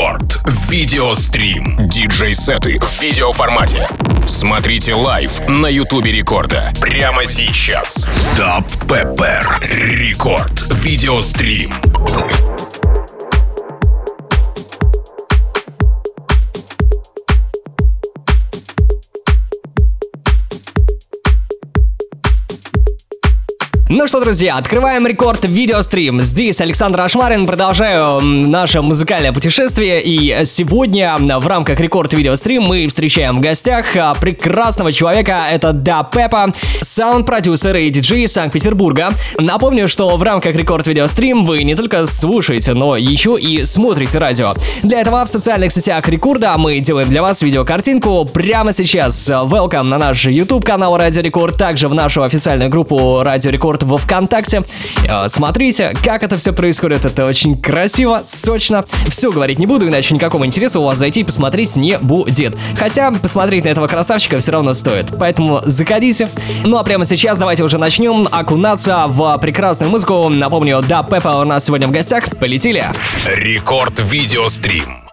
Record. Video Stream. Диджей-сеты в видеоформате. Смотрите live на Ютубе Рекорда. Прямо сейчас. Dub Pepper. Record. Video Stream. Ну что, друзья, открываем Record Video Stream. Здесь Александр Ашмарин. Продолжаю наше музыкальное путешествие. И сегодня в рамках Record Video Stream мы встречаем в гостях а, прекрасного человека. Это Dub Pepper, саунд-продюсер и диджей Санкт-Петербурга. Напомню, что в рамках Record Video Stream вы не только слушаете, но еще и смотрите радио. Для этого в социальных сетях рекорда мы делаем для вас видеокартинку прямо сейчас. Welcome на наш YouTube канал Радио Рекорд, также в нашу официальную группу Радио Рекорд во ВКонтакте. Э, смотрите, как это все происходит. Это очень красиво, сочно. Все говорить не буду, иначе никакого интереса у вас зайти и посмотреть не будет. Хотя посмотреть на этого красавчика все равно стоит. Поэтому заходите. Ну а прямо сейчас давайте уже начнем окунаться в прекрасную музыку. Напомню, да, Пеппа у нас сегодня в гостях. Полетели. Рекорд видеострим.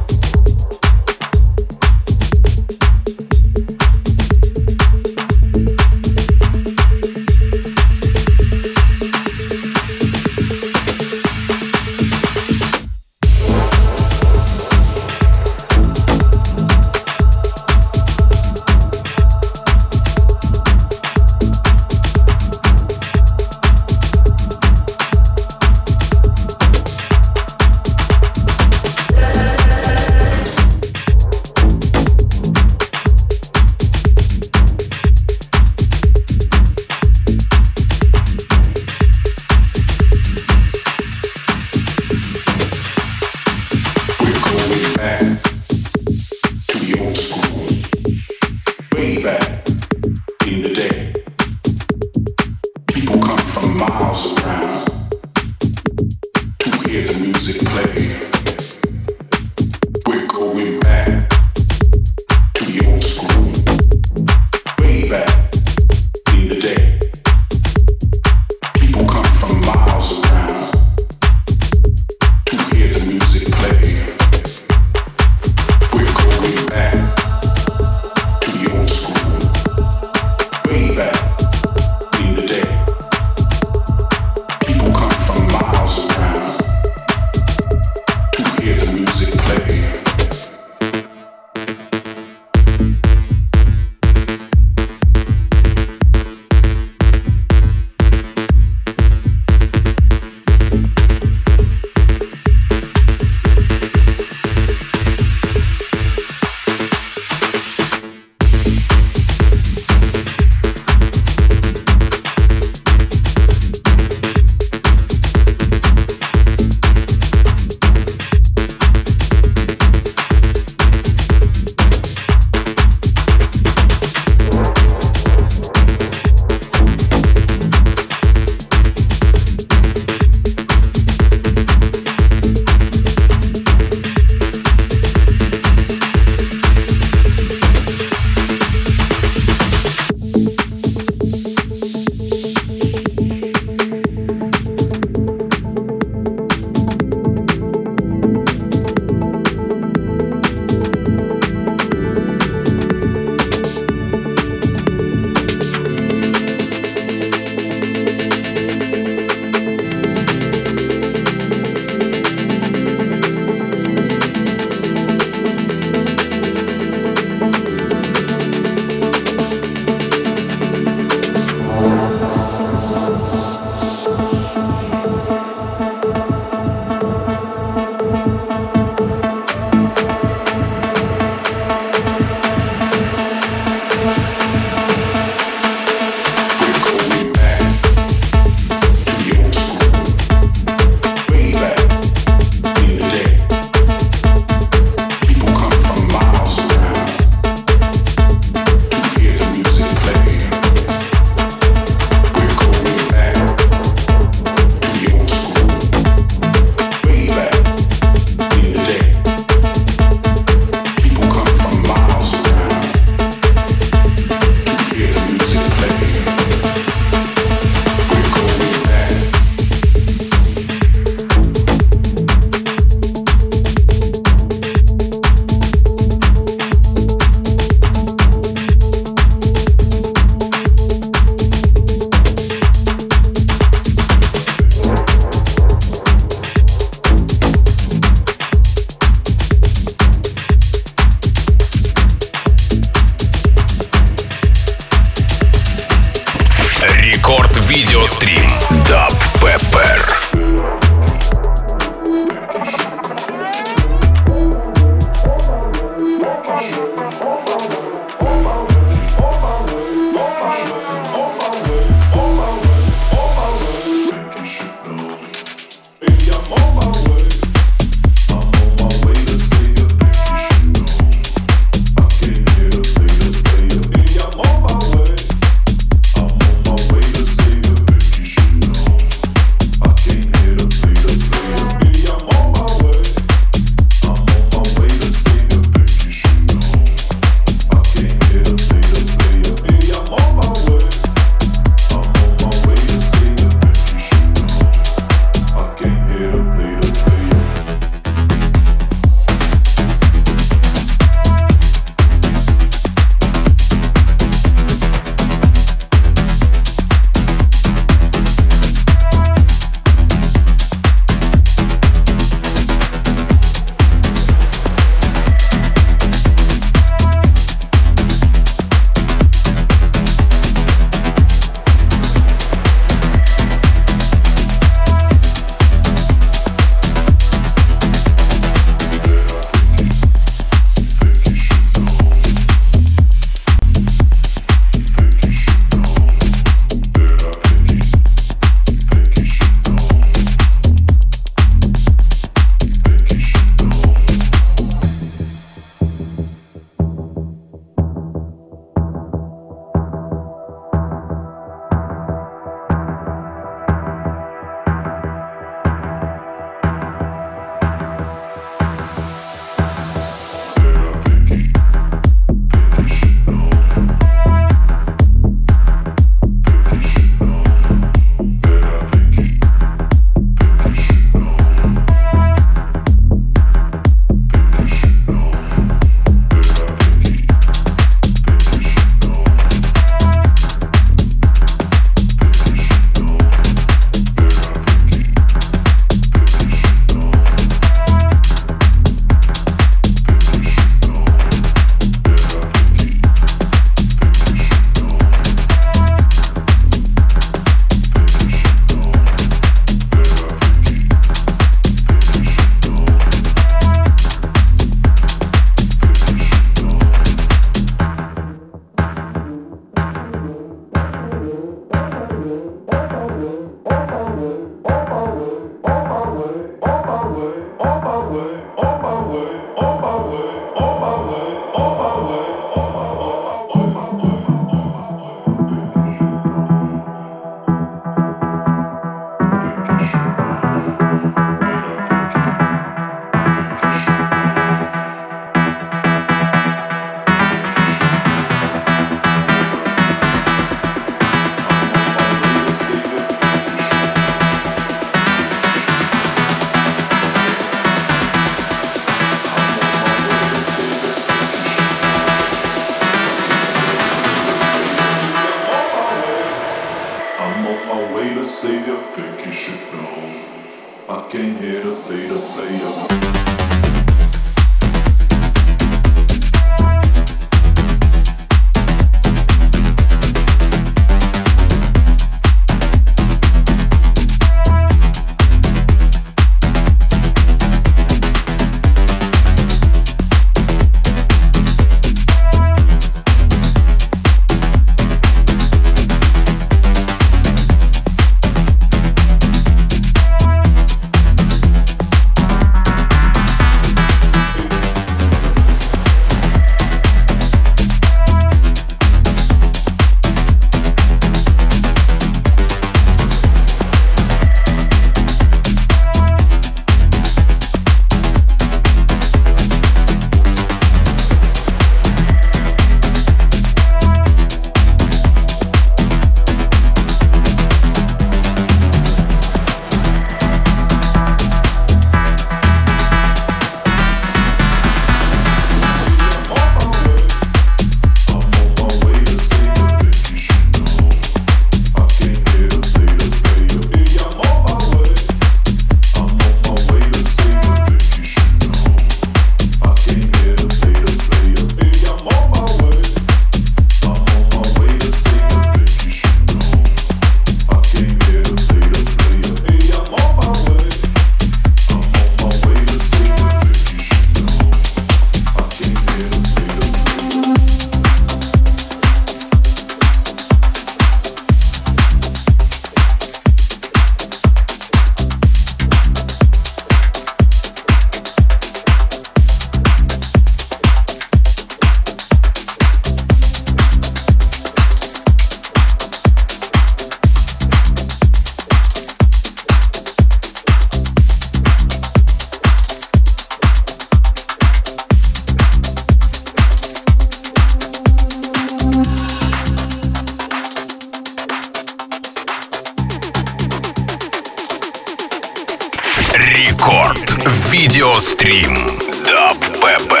Рекорд. Видеострим. Даб ПП.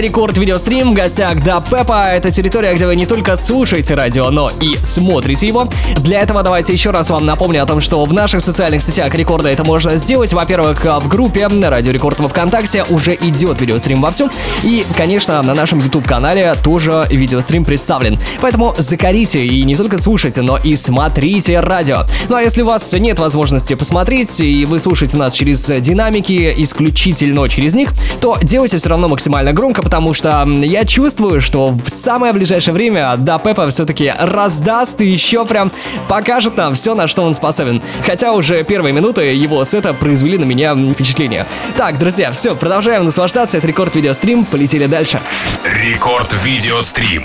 Рекорд Видеострим, в гостях Да Пепа. Это территория, где вы не только слушаете радио, но и смотрите его. Для этого давайте еще раз вам напомню о том, что в наших социальных сетях Рекорда это можно сделать. Во-первых, в группе Радио Рекорд во Вконтакте уже идет видеострим вовсю. И, конечно, на нашем YouTube-канале тоже видеострим представлен. Поэтому закорите и не только слушайте, но и смотрите радио. Ну а если у вас нет возможности посмотреть, и вы слушаете нас через динамики, исключительно через них, то делайте все равно максимально громко, потому что я чувствую, что в самое ближайшее время Да Пепа все-таки раздаст и еще прям покажет нам все, на что он способен. Хотя уже первые минуты его сета произвели на меня впечатление. Так, друзья, все, продолжаем наслаждаться. Это Рекорд Видеострим. Полетели дальше. Рекорд Видеострим.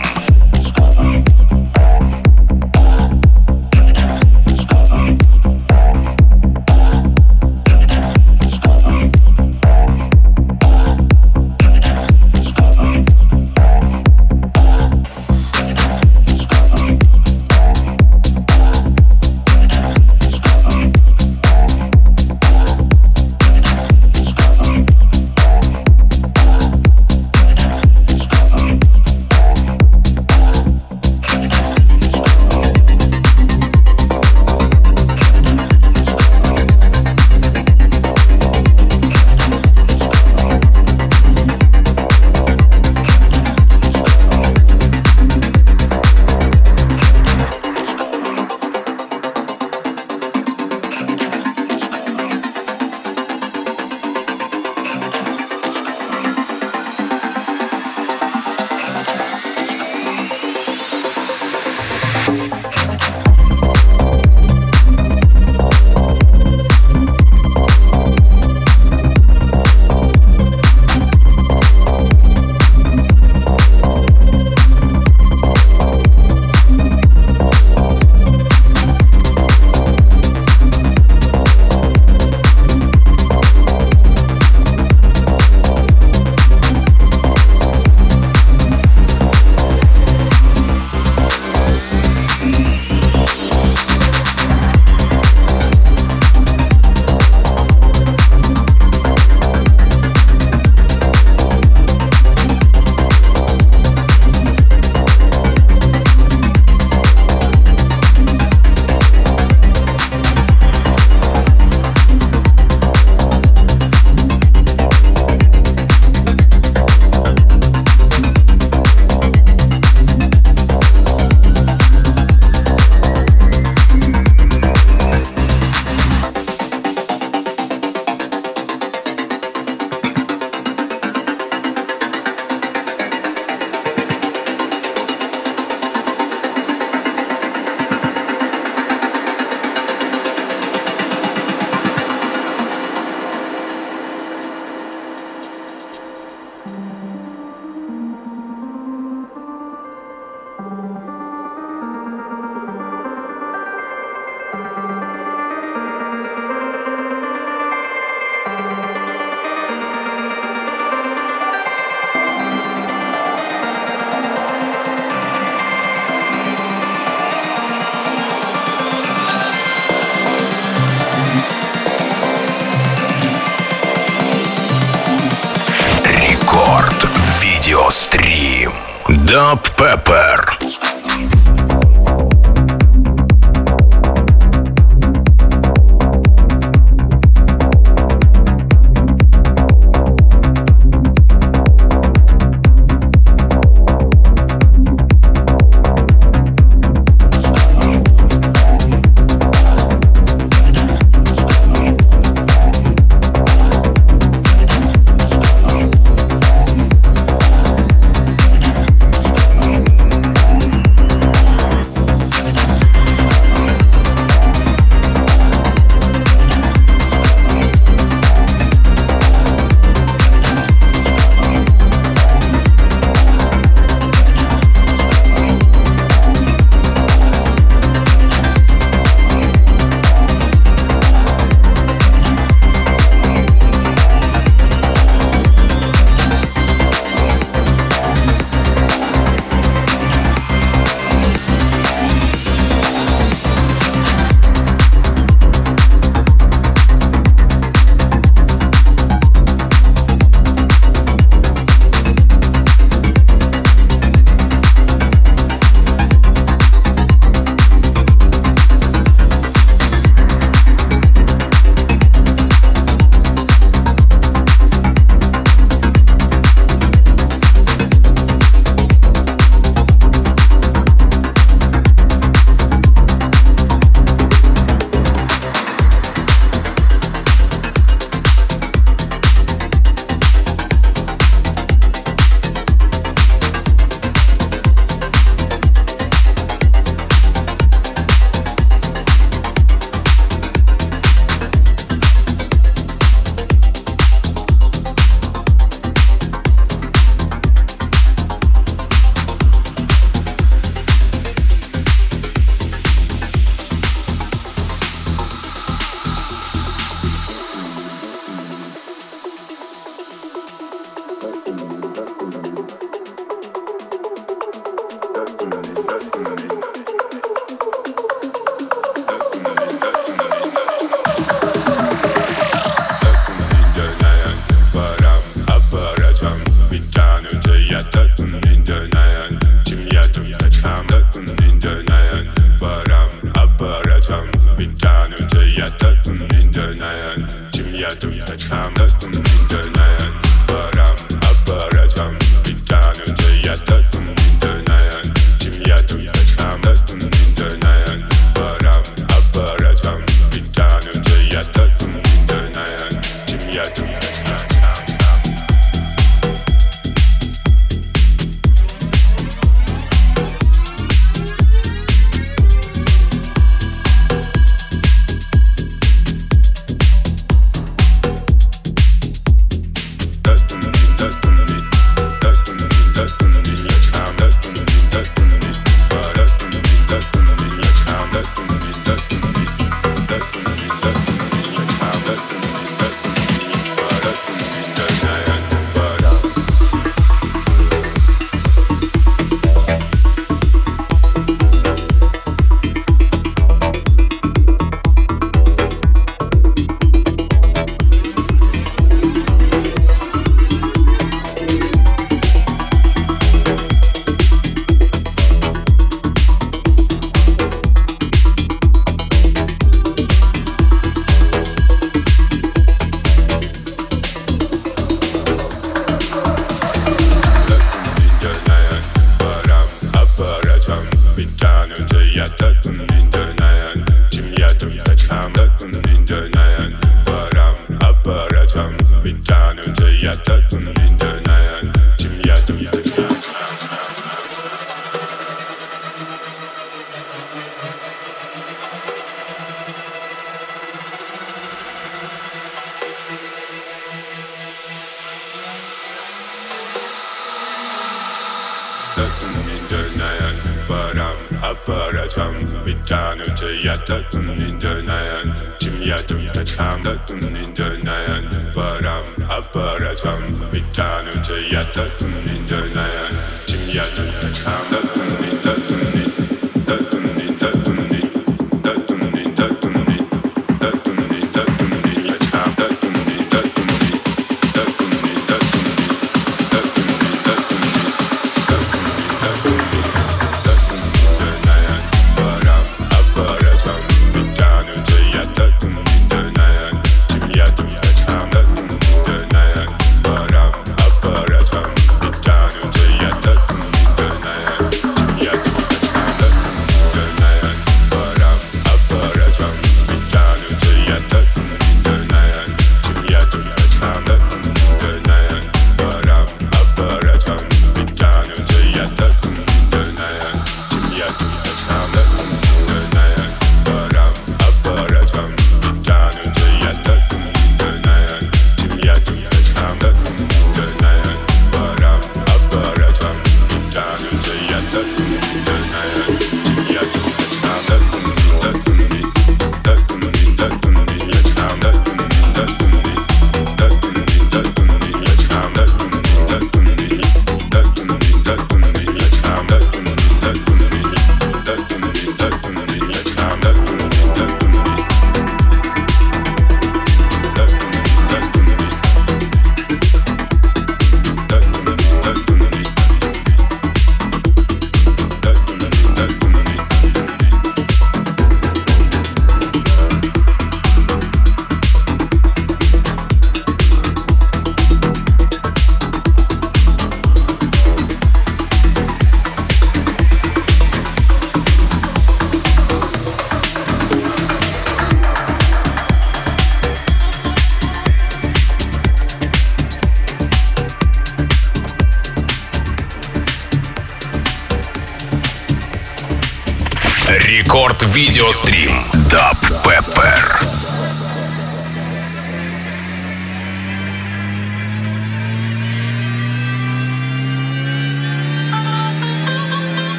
yatam bitano te yatatun indanayan tim yatam tacham tatun indanayan param aparatam bitano te yatatun indanayan tim yatam tacham tatun indanayan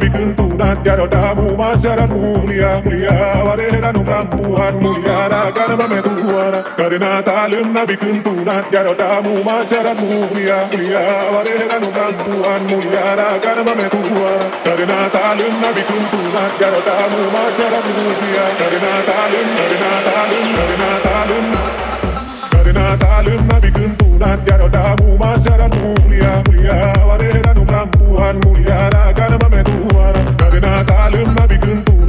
pikun tuunan ja jota muumaan sadan muulia mulia varehedan ukan puhan muljana karmamme tuuana karina talynna pikun tuunan ja jota muumaan sadan muulia mulia varehedan ukan puhan muljana karmamme tuuana karina talynna pikun tuunan ja jota muumaan sadan muulia karina talynna karina talynna karina talynna karina talynna pikun tuunan ja jota muumaan sadan muulia mulia varehedan ukan puhan muljana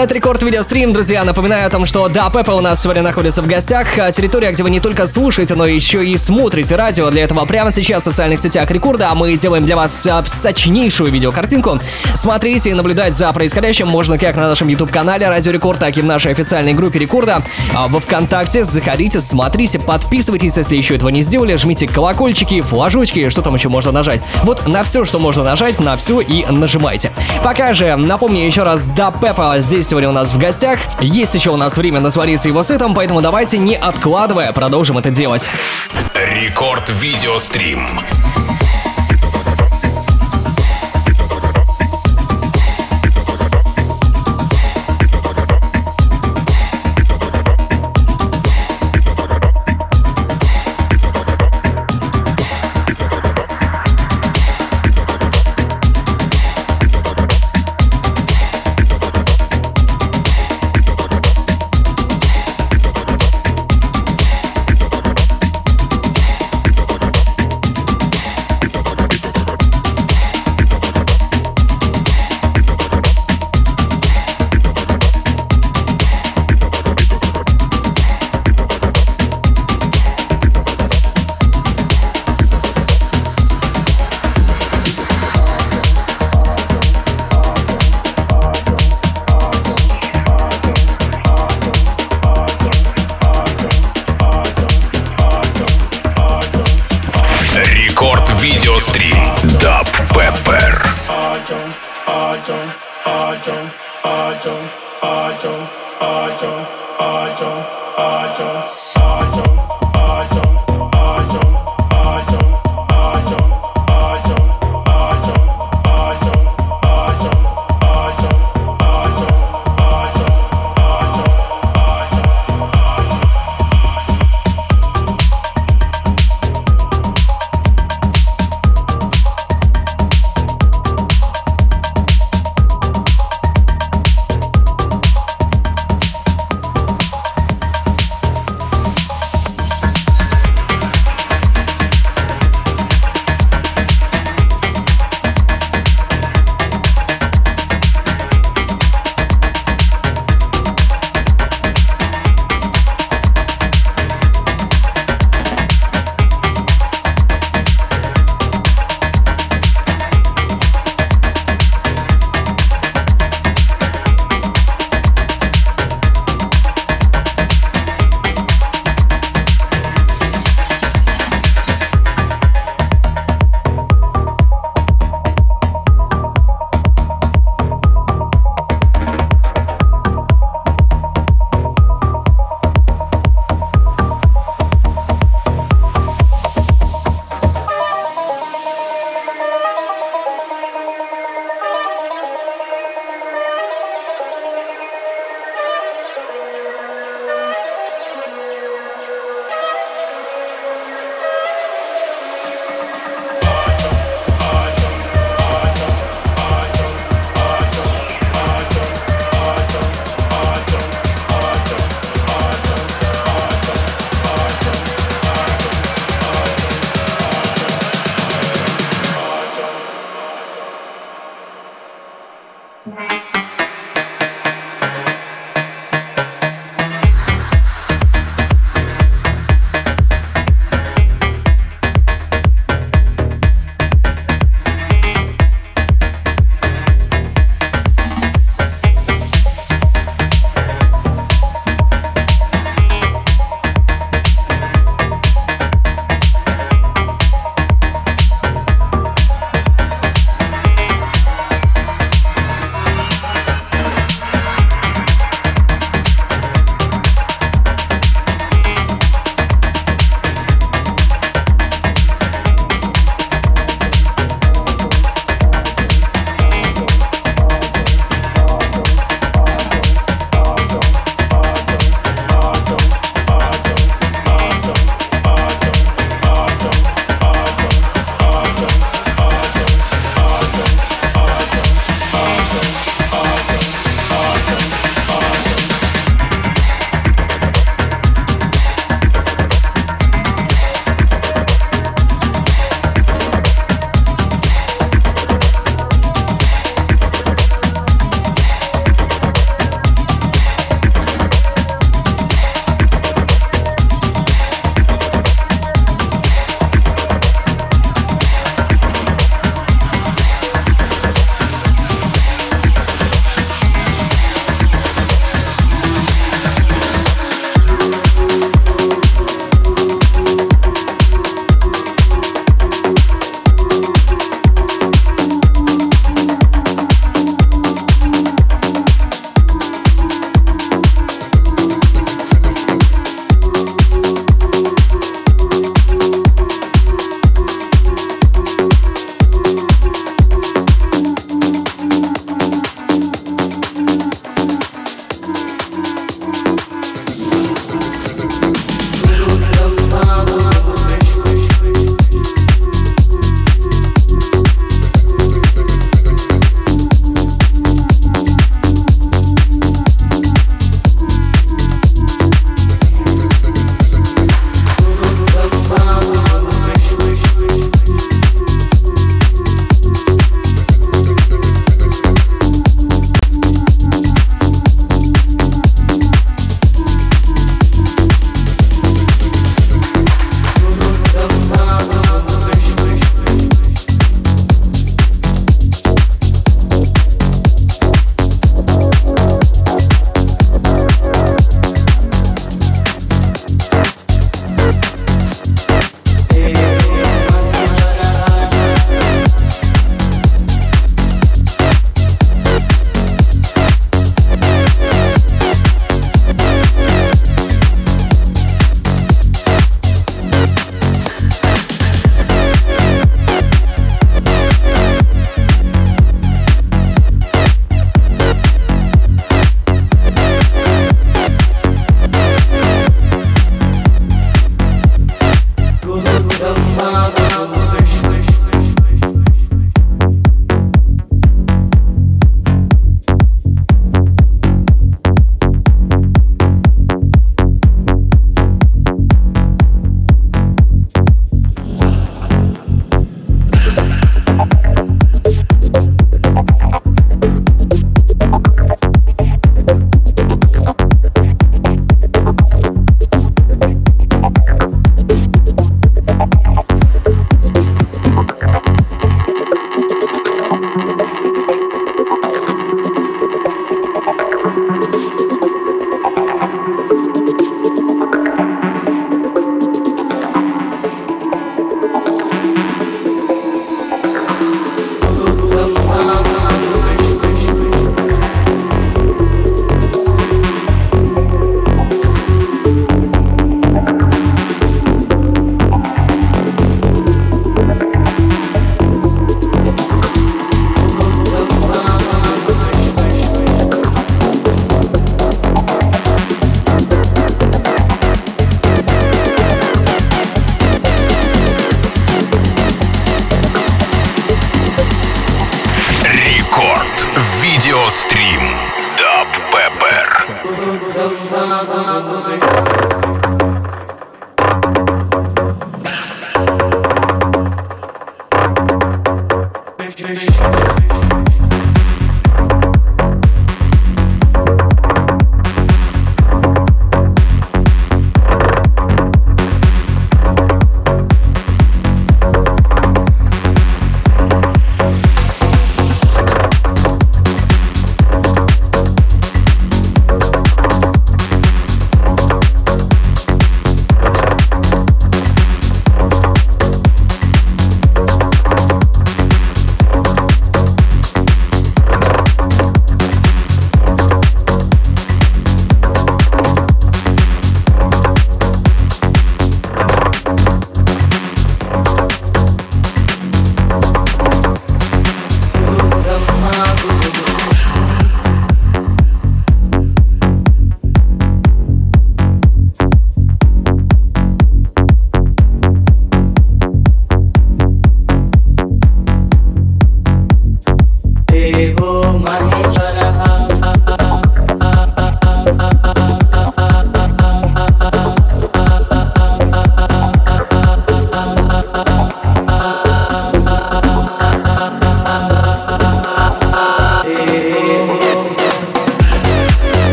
Это Рекорд Видеострим, друзья. Напоминаю о том, что да, Пеппа у нас сегодня находится в гостях. А, Территория, где вы не только слушаете, но еще и смотрите радио. Для этого прямо сейчас в социальных сетях Рекорда мы делаем для вас а, сочнейшую видеокартинку. Смотрите и наблюдать за происходящим можно как на нашем YouTube-канале Радио Рекорд, так и в нашей официальной группе Рекорда. А Во Вконтакте заходите, смотрите, подписывайтесь, если еще этого не сделали, жмите колокольчики, флажочки, что там еще можно нажать. Вот на все, что можно нажать, на все и нажимайте. Пока же, напомню еще раз, да, Пеппа здесь сегодня у нас в гостях. Есть еще у нас время насвариться его сытом, поэтому давайте, не откладывая, продолжим это делать. Рекорд Видеострим.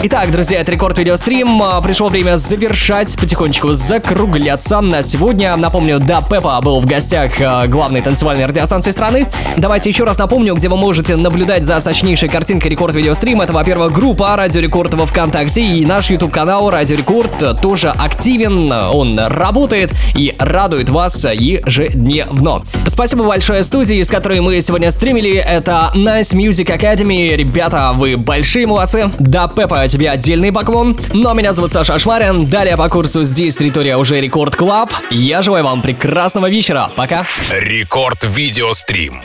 Итак, друзья, это Record Video Stream. А, Пришло время завершать, потихонечку закругляться. На сегодня, напомню, Dub Pepper был в гостях а, главной танцевальной радиостанции страны. Давайте еще раз напомню, где вы можете наблюдать за сочнейшей картинкой Record Video Stream. Это, во-первых, группа Радио Рекорд во Вконтакте и наш YouTube-канал Радио Рекорд тоже активен. Он работает и радует вас ежедневно. Спасибо большое студии, с которой мы сегодня стримили. Это Nice Music Academy. Ребята, вы большие молодцы. Dub Pepper, тебе отдельный поклон. Но меня зовут Саша Ашмарин. Далее по курсу здесь территория уже Record Club. Я желаю вам прекрасного вечера. Пока. Record Video Stream.